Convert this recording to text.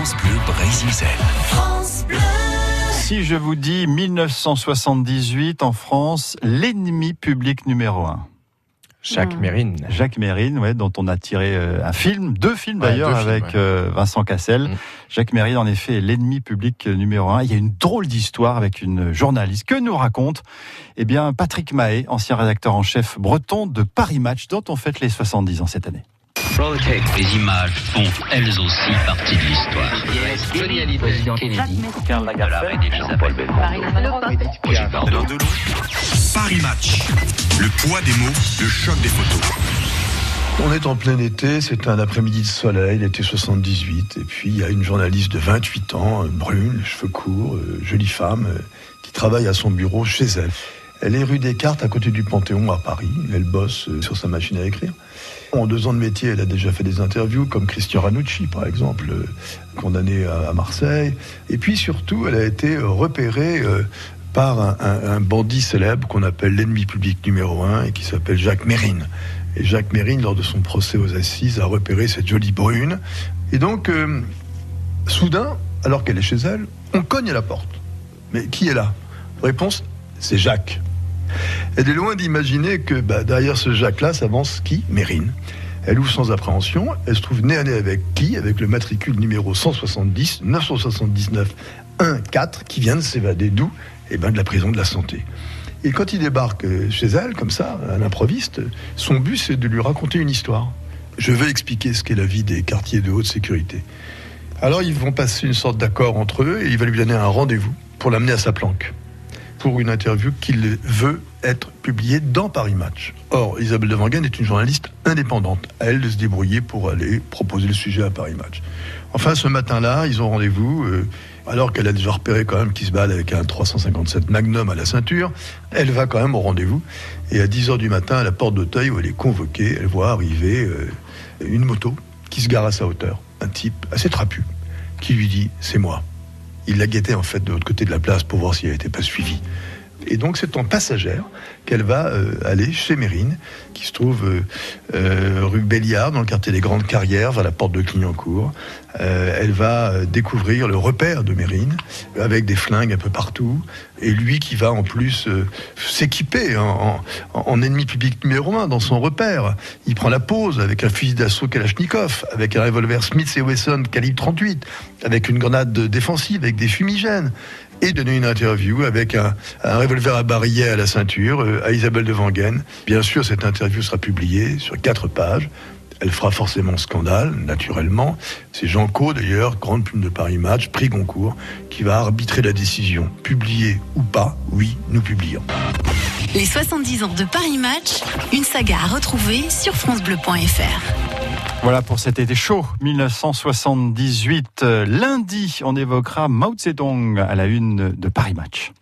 France Bleu Brésil. France Bleu. Si je vous dis 1978 en France, l'ennemi public numéro un. Jacques hmm. Mérine. Jacques Mérine, ouais, dont on a tiré euh, un film, deux films d'ailleurs, avec euh, Vincent Cassel. Hmm. Jacques Mérine, en effet, est l'ennemi public numéro un. Il y a une drôle d'histoire avec une journaliste que nous raconte, eh bien, Patrick Mahé, ancien rédacteur en chef breton de Paris Match, dont on fête les 70 ans cette année. Les images font elles aussi partie de l'histoire. Johnny Hallyday, président Kennedy, Karl Lagerfeld, Paris Match. Le poids des mots, le choc des photos. On est en plein été, c'est un après-midi de soleil, l'été 78, et puis il y a une journaliste de 28 ans, brune, cheveux courts, euh, jolie femme, euh, qui travaille à son bureau chez elle. Elle est rue Descartes, à côté du Panthéon, à Paris. Elle bosse euh, sur sa machine à écrire. En deux ans de métier, elle a déjà fait des interviews, comme Christian Ranucci, par exemple, euh, condamné à Marseille. Et puis surtout, elle a été euh, repérée par un, bandit célèbre qu'on appelle l'ennemi public numéro un et qui s'appelle Jacques Mérine. Et Jacques Mérine, lors de son procès aux assises, a repéré cette jolie brune. Et donc, soudain, alors qu'elle est chez elle, on cogne à la porte. Mais qui est là? Réponse, c'est Jacques. Elle est loin d'imaginer que bah, derrière ce Jacques-là s'avance qui? Mérine. Elle ouvre sans appréhension, elle se trouve nez à nez avec qui? Avec le matricule numéro 170 979 14 qui vient de s'évader d'où? Eh bien de la prison de la santé. Et quand il débarque chez elle, comme ça, à l'improviste, son but c'est de lui raconter une histoire. Je vais expliquer ce qu'est la vie des quartiers de haute sécurité. Alors ils vont passer une sorte d'accord entre eux et il va lui donner un rendez-vous pour l'amener à sa planque pour une interview qu'il veut être publiée dans Paris Match. Or, Isabelle de est une journaliste indépendante. À elle de se débrouiller pour aller proposer le sujet à Paris Match. Enfin, ce matin-là, ils ont rendez-vous. Euh, alors qu'elle a déjà repéré quand même qu'il se balade avec un 357 Magnum à la ceinture, elle va quand même au rendez-vous. Et à 10h du matin, à la porte d'Auteuil, où elle est convoquée, elle voit arriver euh, une moto qui se gare à sa hauteur. Un type assez trapu qui lui dit C'est moi. Il la guettait en fait de l'autre côté de la place pour voir si elle n'était pas suivie. Et donc c'est en passagère qu'elle va euh, aller chez Mérine, qui se trouve euh, euh, rue Béliard, dans le quartier des Grandes Carrières, vers la porte de Clignancourt. elle va découvrir le repère de Mérine, avec des flingues un peu partout, et lui qui va en plus s'équiper en, ennemi public numéro un dans son repère. Il prend la pause avec un fusil d'assaut Kalachnikov, avec un revolver Smith et Wesson calibre 38, avec une grenade défensive, avec des fumigènes et donner une interview avec un, revolver à barillet à la ceinture euh, à Isabelle de Wangen. Bien sûr, cette interview sera publiée sur quatre pages. Elle fera forcément scandale, naturellement. C'est Jean Co, d'ailleurs, grande plume de Paris Match, prix Goncourt, qui va arbitrer la décision. Publier ou pas, oui, nous publions. Les 70 ans de Paris Match, une saga à retrouver sur FranceBleu.fr. Voilà pour cet été chaud 1978. Lundi, on évoquera Mao Zedong à la une de Paris Match.